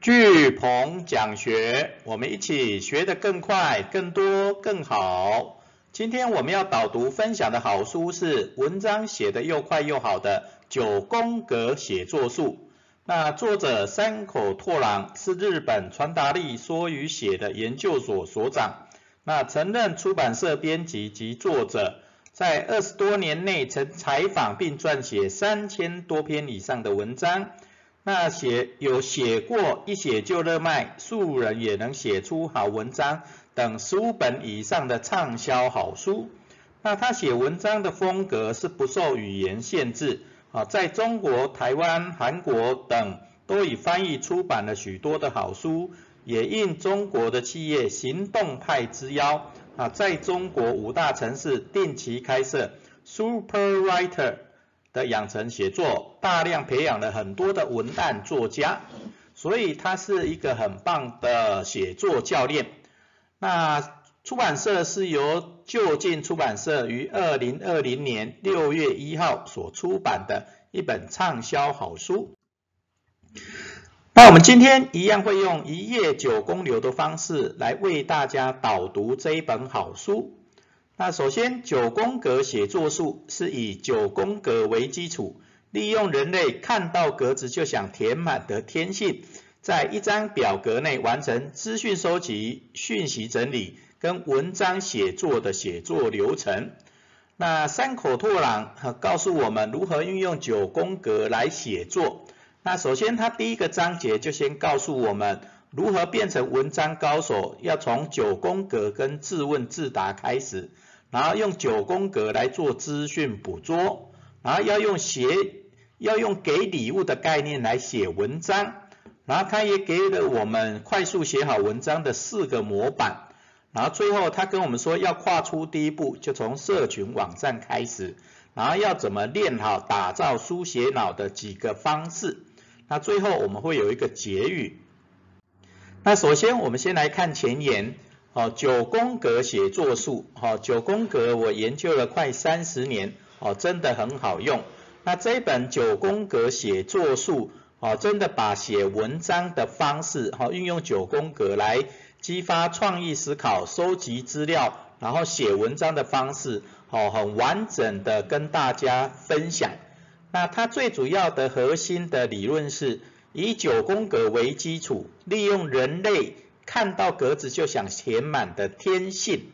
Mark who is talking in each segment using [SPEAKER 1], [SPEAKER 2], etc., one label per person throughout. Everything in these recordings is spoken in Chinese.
[SPEAKER 1] 巨鹏讲学，我们一起学得更快、更多、更好。今天我们要导读分享的好书是文章写得又快又好的九宫格写作术。那作者山口拓郎是日本传达力说与写的研究所所长，那曾任出版社编辑及作者，在二十多年内曾采访并撰写三千多篇以上的文章。那写有写过一写就热卖，素人也能写出好文章等十五本以上的畅销好书。那他写文章的风格是不受语言限制，啊，在中国、台湾、韩国等都已翻译出版了许多的好书，也应中国的企业行动派之邀，啊，在中国五大城市定期开设 Super Writer。的养成写作，大量培养了很多的文案作家，所以他是一个很棒的写作教练。那出版社是由就近出版社于二零二零年六月一号所出版的一本畅销好书。那我们今天一样会用一页九公流的方式来为大家导读这一本好书。那首先，九宫格写作术是以九宫格为基础，利用人类看到格子就想填满的天性，在一张表格内完成资讯收集、讯息整理跟文章写作的写作流程。那山口拓朗告诉我们如何运用九宫格来写作。那首先，他第一个章节就先告诉我们如何变成文章高手，要从九宫格跟自问自答开始。然后用九宫格来做资讯捕捉，然后要用写要用给礼物的概念来写文章，然后他也给了我们快速写好文章的四个模板，然后最后他跟我们说要跨出第一步，就从社群网站开始，然后要怎么练好打造书写脑的几个方式，那最后我们会有一个结语。那首先我们先来看前言。哦，九宫格写作术，哦，九宫格我研究了快三十年，哦，真的很好用。那这本九宫格写作术，哦，真的把写文章的方式，哦，运用九宫格来激发创意思考、收集资料，然后写文章的方式，哦，很完整的跟大家分享。那它最主要的核心的理论是以九宫格为基础，利用人类。看到格子就想填满的天性。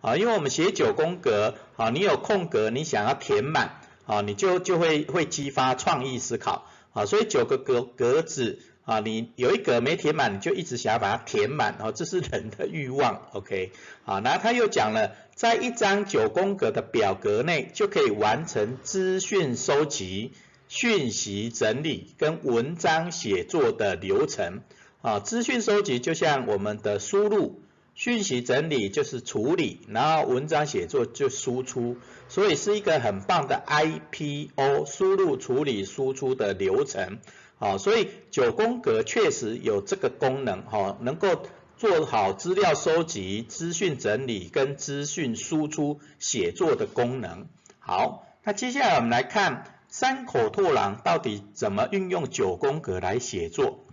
[SPEAKER 1] 啊，因为我们写九宫格啊，你有空格你想要填满啊，你就就会会激发创意思考。啊，所以九个格格子啊，你有一格没填满，你就一直想要把它填满啊，这是人的欲望，OK？啊，然后他又讲了，在一张九宫格的表格内就可以完成资讯收集、讯息整理跟文章写作的流程。啊，资讯收集就像我们的输入，讯息整理就是处理，然后文章写作就输出，所以是一个很棒的 IPO 输入、处理、输出的流程。好，所以九宫格确实有这个功能，哈，能够做好资料收集、资讯整理跟资讯输出写作的功能。好，那接下来我们来看三口拓郎到底怎么运用九宫格来写作。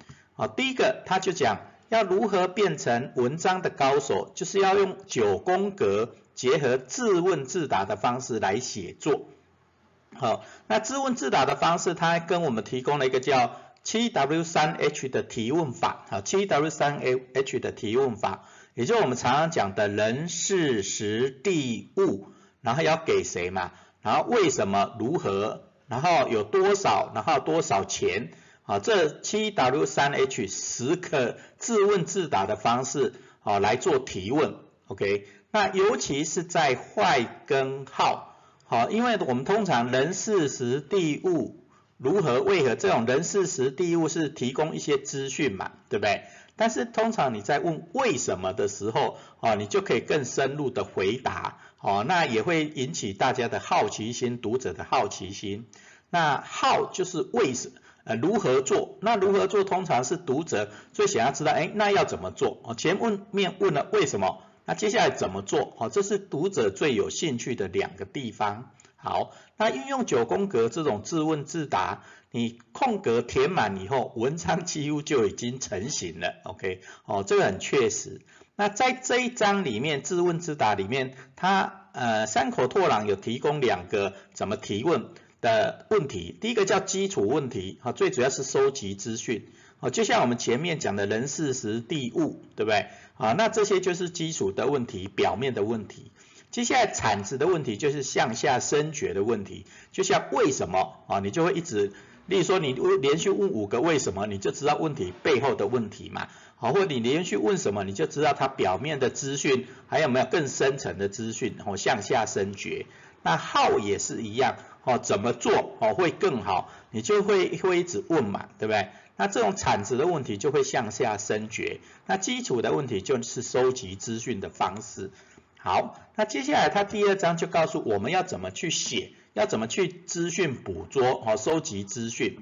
[SPEAKER 1] 好，第一个他就讲要如何变成文章的高手，就是要用九宫格结合自问自答的方式来写作。好，那自问自答的方式，他跟我们提供了一个叫七 W 三 H 的提问法。好，七 W 三 H 的提问法，也就是我们常常讲的人事时地物，然后要给谁嘛，然后为什么如何，然后有多少，然后多少钱。啊，这七 W 三 H 十个自问自答的方式，啊来做提问，OK？那尤其是在坏跟好，好，因为我们通常人事时地物如何为何这种人事时地物是提供一些资讯嘛，对不对？但是通常你在问为什么的时候，啊，你就可以更深入的回答，哦，那也会引起大家的好奇心，读者的好奇心。那好就是为什？呃，如何做？那如何做？通常是读者最想要知道，哎，那要怎么做？哦，前问面问了为什么？那接下来怎么做？哦，这是读者最有兴趣的两个地方。好，那运用九宫格这种自问自答，你空格填满以后，文章几乎就已经成型了。OK，哦，这个很确实。那在这一章里面，自问自答里面，它呃山口拓朗有提供两个怎么提问的问题。第一个叫基础问题，哈，最主要是收集资讯，哦，就像我们前面讲的人事时地物，对不对？啊，那这些就是基础的问题，表面的问题。接下来产值的问题就是向下深掘的问题，就像为什么啊，你就会一直，例如说你连续问五个为什么，你就知道问题背后的问题嘛，好，或你连续问什么，你就知道它表面的资讯还有没有更深层的资讯，然后，向下深掘。那号也是一样，哦，怎么做哦会更好，你就会会一直问嘛，对不对？那这种产值的问题就会向下深掘，那基础的问题就是收集资讯的方式。好，那接下来他第二章就告诉我们要怎么去写，要怎么去资讯捕捉，哦，收集资讯。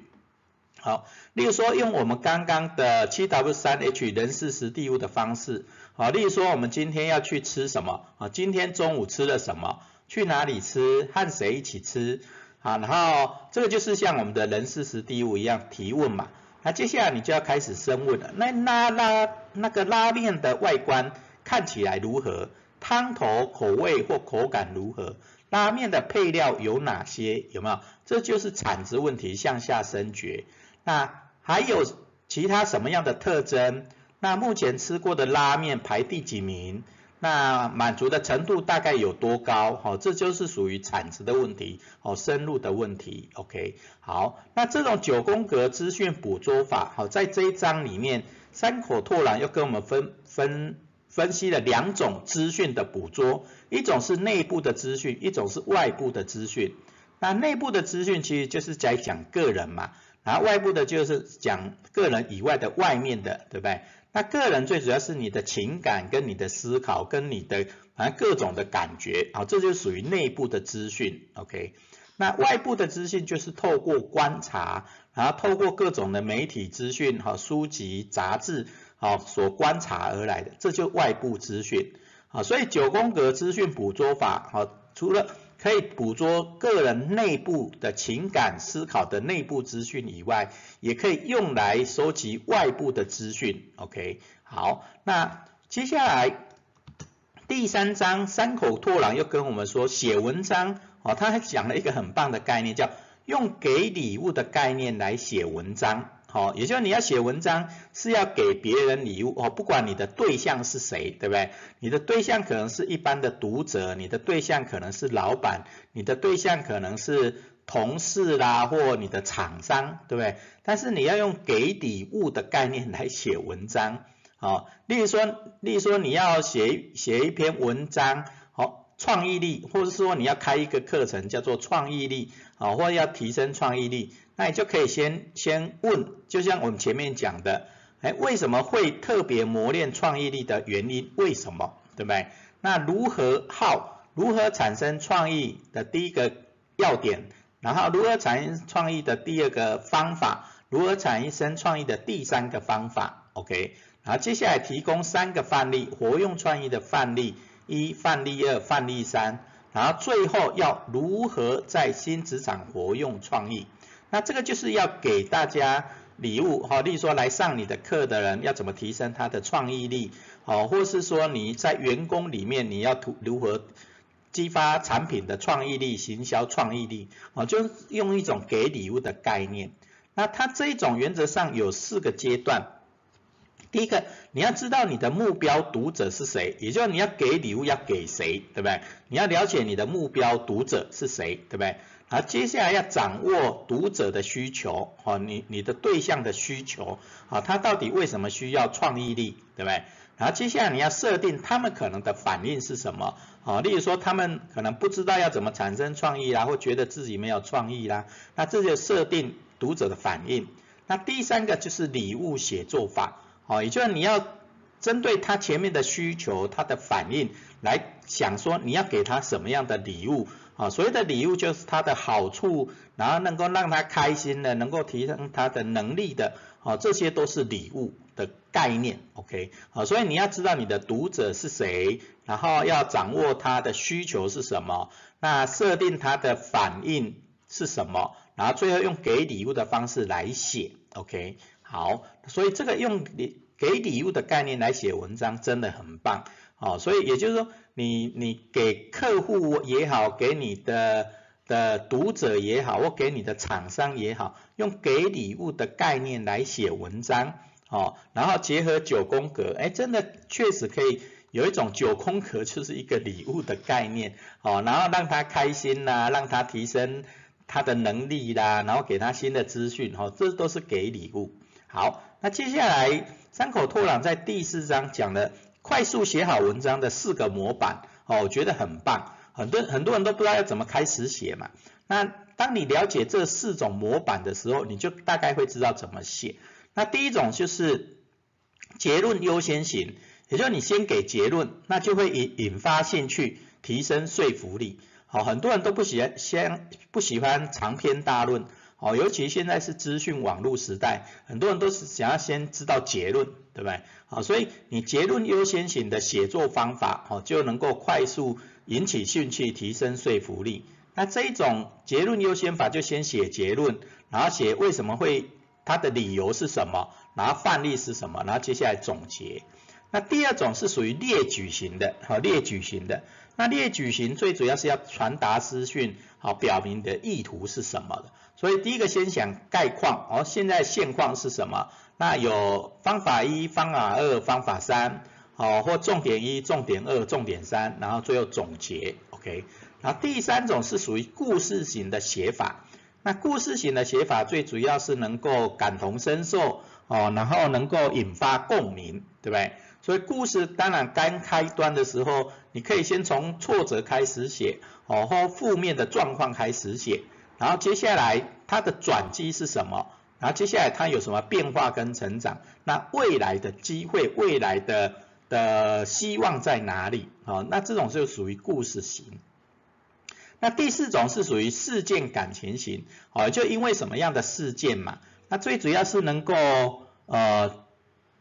[SPEAKER 1] 好，例如说用我们刚刚的七 W 三 H 人事实地物的方式，好，例如说我们今天要去吃什么，啊，今天中午吃了什么，去哪里吃，和谁一起吃，啊，然后这个就是像我们的人事实地物一样提问嘛。那接下来你就要开始深问了，那拉拉那个拉面的外观看起来如何？汤头口味或口感如何？拉面的配料有哪些？有没有？这就是产值问题向下深掘。那还有其他什么样的特征？那目前吃过的拉面排第几名？那满足的程度大概有多高？好，这就是属于产值的问题，好，深入的问题。OK，好，那这种九宫格资讯捕捉法，好，在这一章里面，山口拓郎又跟我们分分。分析了两种资讯的捕捉，一种是内部的资讯，一种是外部的资讯。那内部的资讯其实就是在讲个人嘛，然后外部的就是讲个人以外的外面的，对不对？那个人最主要是你的情感跟你的思考跟你的反正各种的感觉，啊，这就属于内部的资讯，OK？那外部的资讯就是透过观察，然后透过各种的媒体资讯，哈，书籍、杂志。好，所观察而来的，这就外部资讯。好，所以九宫格资讯捕捉法，好，除了可以捕捉个人内部的情感思考的内部资讯以外，也可以用来收集外部的资讯。OK，好，那接下来第三章山口拓郎又跟我们说，写文章，哦，他还讲了一个很棒的概念，叫用给礼物的概念来写文章。好，也就是你要写文章是要给别人礼物哦，不管你的对象是谁，对不对？你的对象可能是一般的读者，你的对象可能是老板，你的对象可能是同事啦，或你的厂商，对不对？但是你要用给礼物的概念来写文章，好，例如说，例如说你要写写一篇文章，创意力，或者说你要开一个课程叫做创意力，好，或者要提升创意力。那你就可以先先问，就像我们前面讲的，哎，为什么会特别磨练创意力的原因？为什么？对不对？那如何好？如何产生创意的第一个要点？然后如何产生创意的第二个方法？如何产生创意的第三个方法？OK，然后接下来提供三个范例，活用创意的范例一、范例二、范例三，然后最后要如何在新职场活用创意？那这个就是要给大家礼物，哈，例如说来上你的课的人要怎么提升他的创意力，好，或是说你在员工里面你要图如何激发产品的创意力、行销创意力，哦，就用一种给礼物的概念。那它这一种原则上有四个阶段，第一个你要知道你的目标读者是谁，也就是你要给礼物要给谁，对不对？你要了解你的目标读者是谁，对不对？好，接下来要掌握读者的需求，哦，你你的对象的需求，好，他到底为什么需要创意力，对不对？然后接下来你要设定他们可能的反应是什么，好，例如说他们可能不知道要怎么产生创意啦，或觉得自己没有创意啦，那这就设定读者的反应。那第三个就是礼物写作法，哦，也就是你要针对他前面的需求，他的反应来想说你要给他什么样的礼物。啊，所谓的礼物就是他的好处，然后能够让他开心的，能够提升他的能力的，啊，这些都是礼物的概念，OK，啊，所以你要知道你的读者是谁，然后要掌握他的需求是什么，那设定他的反应是什么，然后最后用给礼物的方式来写，OK，好，所以这个用礼给礼物的概念来写文章真的很棒。哦，所以也就是说，你你给客户也好，给你的的读者也好，或给你的厂商也好，用给礼物的概念来写文章，哦，然后结合九宫格，哎，真的确实可以有一种九宫格就是一个礼物的概念，哦，然后让他开心啦，让他提升他的能力啦，然后给他新的资讯，哦，这都是给礼物。好，那接下来三口拓朗在第四章讲了。快速写好文章的四个模板，哦，我觉得很棒。很多很多人都不知道要怎么开始写嘛。那当你了解这四种模板的时候，你就大概会知道怎么写。那第一种就是结论优先型，也就是你先给结论，那就会引引发兴趣，提升说服力。好，很多人都不喜欢先不喜欢长篇大论。哦，尤其现在是资讯网络时代，很多人都是想要先知道结论，对不对？好，所以你结论优先型的写作方法，哦，就能够快速引起兴趣，提升说服力。那这一种结论优先法，就先写结论，然后写为什么会，它的理由是什么，然后范例是什么，然后接下来总结。那第二种是属于列举型的，好，列举型的。那列举型最主要是要传达资讯，好，表明的意图是什么的。所以第一个先想概况，哦，现在现况是什么？那有方法一、方法二、方法三，好，或重点一、重点二、重点三，然后最后总结，OK。然后第三种是属于故事型的写法，那故事型的写法最主要是能够感同身受，哦，然后能够引发共鸣，对不对？所以故事当然刚开端的时候，你可以先从挫折开始写，哦，或负面的状况开始写。然后接下来它的转机是什么？然后接下来它有什么变化跟成长？那未来的机会、未来的的希望在哪里？好，那这种就属于故事型。那第四种是属于事件感情型，哦，就因为什么样的事件嘛？那最主要是能够呃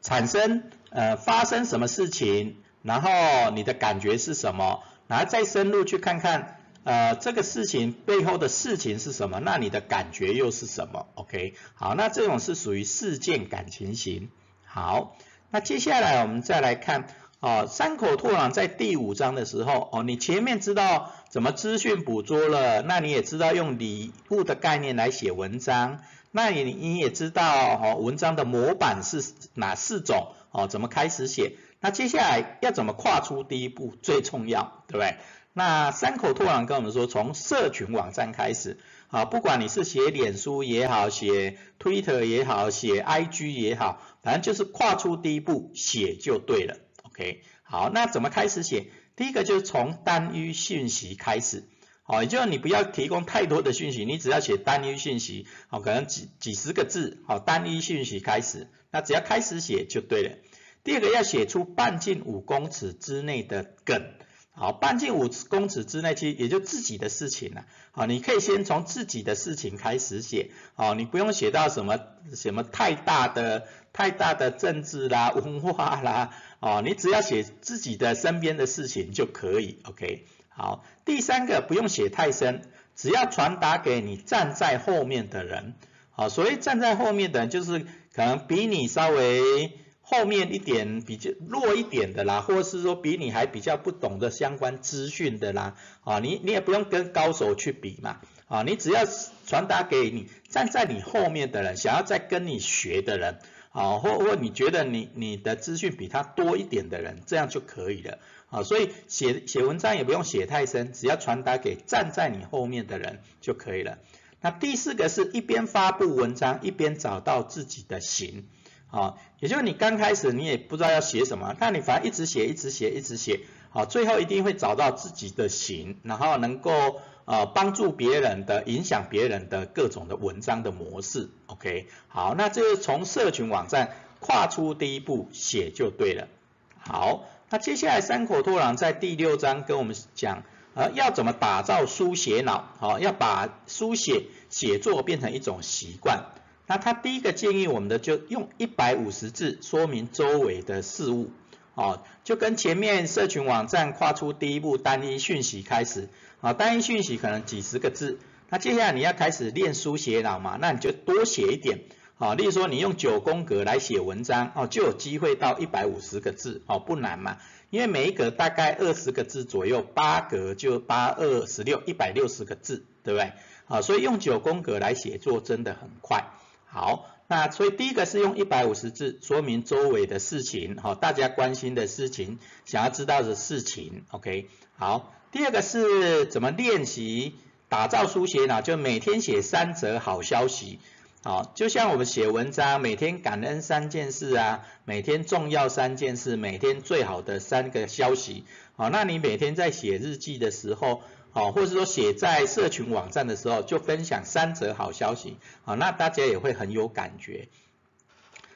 [SPEAKER 1] 产生呃发生什么事情，然后你的感觉是什么？然后再深入去看看。呃，这个事情背后的事情是什么？那你的感觉又是什么？OK，好，那这种是属于事件感情型。好，那接下来我们再来看，哦，三口拓朗在第五章的时候，哦，你前面知道怎么资讯捕捉了，那你也知道用礼物的概念来写文章，那你你也知道哦，文章的模板是哪四种？哦，怎么开始写？那接下来要怎么跨出第一步最重要，对不对？那三口拓朗跟我们说，从社群网站开始，啊，不管你是写脸书也好，写 Twitter 也好，写 IG 也好，反正就是跨出第一步，写就对了，OK。好，那怎么开始写？第一个就是从单一讯息开始，好，也就是你不要提供太多的讯息，你只要写单一讯息，好，可能几几十个字，好，单一讯息开始，那只要开始写就对了。第二个要写出半径五公尺之内的梗。好，半径五公尺之内，其实也就自己的事情了。好，你可以先从自己的事情开始写。好，你不用写到什么什么太大的、太大的政治啦、文化啦。哦，你只要写自己的身边的事情就可以。OK。好，第三个不用写太深，只要传达给你站在后面的人。好，所谓站在后面的人，就是可能比你稍微。后面一点比较弱一点的啦，或者是说比你还比较不懂的相关资讯的啦，啊，你你也不用跟高手去比嘛，啊，你只要传达给你站在你后面的人，想要再跟你学的人，啊，或或你觉得你你的资讯比他多一点的人，这样就可以了，啊，所以写写文章也不用写太深，只要传达给站在你后面的人就可以了。那第四个是一边发布文章，一边找到自己的型。好，也就是你刚开始你也不知道要写什么，但你反正一直写，一直写，一直写，好，最后一定会找到自己的型，然后能够呃帮助别人的、影响别人的各种的文章的模式，OK，好，那这是从社群网站跨出第一步写就对了。好，那接下来三口拓朗在第六章跟我们讲。呃，要怎么打造书写脑？好，要把书写写作变成一种习惯。那他第一个建议我们的就用一百五十字说明周围的事物，哦，就跟前面社群网站跨出第一步单一讯息开始，啊，单一讯息可能几十个字，那接下来你要开始练书写脑嘛，那你就多写一点，啊，例如说你用九宫格来写文章，哦，就有机会到一百五十个字，哦，不难嘛，因为每一格大概二十个字左右，八格就八二十六，一百六十个字，对不对？啊，所以用九宫格来写作真的很快。好，那所以第一个是用一百五十字说明周围的事情，哈，大家关心的事情，想要知道的事情，OK。好，第二个是怎么练习打造书写呢，就每天写三则好消息，好，就像我们写文章，每天感恩三件事啊，每天重要三件事，每天最好的三个消息，好，那你每天在写日记的时候。好，或者说写在社群网站的时候，就分享三则好消息，好，那大家也会很有感觉。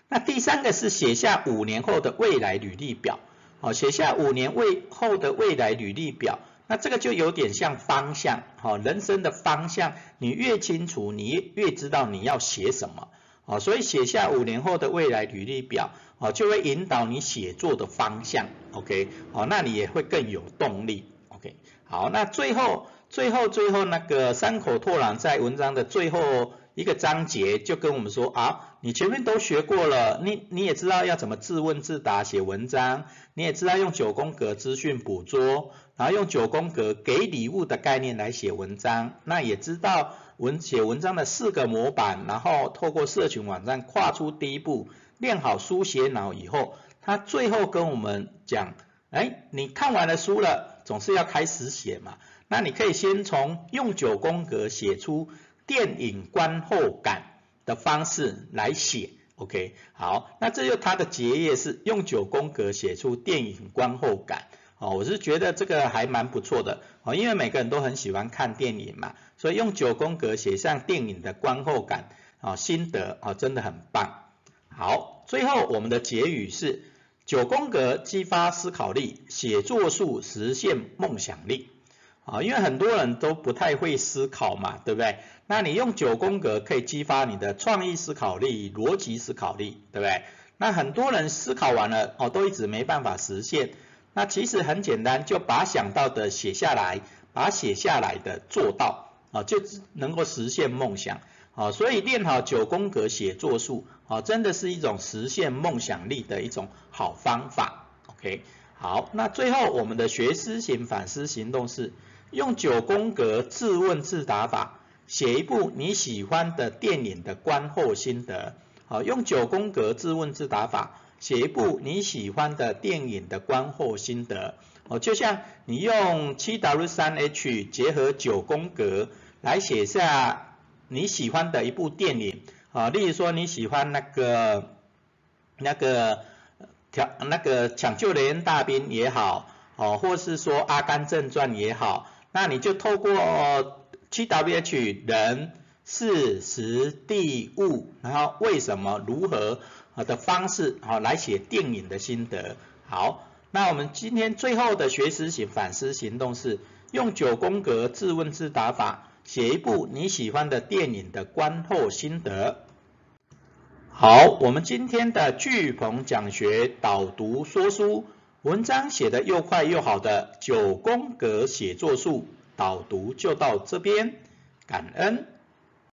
[SPEAKER 1] 那第三个是写下五年后的未来履历表，好，写下五年未后的未来履历表，那这个就有点像方向，好，人生的方向，你越清楚，你越知道你要写什么，好，所以写下五年后的未来履历表，好，就会引导你写作的方向，OK，好，那你也会更有动力，OK。好，那最后、最后、最后那个山口拓朗在文章的最后一个章节就跟我们说啊，你前面都学过了，你你也知道要怎么自问自答写文章，你也知道用九宫格资讯捕捉，然后用九宫格给礼物的概念来写文章，那也知道文写文章的四个模板，然后透过社群网站跨出第一步，练好书写脑以后，他最后跟我们讲，哎，你看完了书了。总是要开始写嘛，那你可以先从用九宫格写出电影观后感的方式来写，OK，好，那这就它的结业是用九宫格写出电影观后感，哦，我是觉得这个还蛮不错的，哦，因为每个人都很喜欢看电影嘛，所以用九宫格写上电影的观后感，啊，心得，啊，真的很棒。好，最后我们的结语是。九宫格激发思考力，写作术实现梦想力。啊，因为很多人都不太会思考嘛，对不对？那你用九宫格可以激发你的创意思考力、逻辑思考力，对不对？那很多人思考完了，哦，都一直没办法实现。那其实很简单，就把想到的写下来，把写下来的做到，啊，就能够实现梦想。好，所以练好九宫格写作术，好，真的是一种实现梦想力的一种好方法。OK，好，那最后我们的学思型反思行动是用九宫格自问自答法，写一部你喜欢的电影的观后心得。好，用九宫格自问自答法，写一部你喜欢的电影的观后心得。哦，就像你用七 W 三 H 结合九宫格来写下。你喜欢的一部电影啊，例如说你喜欢那个那个抢那个抢救雷恩大兵也好，哦，或是说阿甘正传也好，那你就透过七 W H 人事时地物，然后为什么如何的方式好来写电影的心得。好，那我们今天最后的学习型反思行动是用九宫格自问自答法。写一部你喜欢的电影的观后心得。好，我们今天的巨鹏讲学导读说书文章写的又快又好的九宫格写作术导读就到这边，感恩。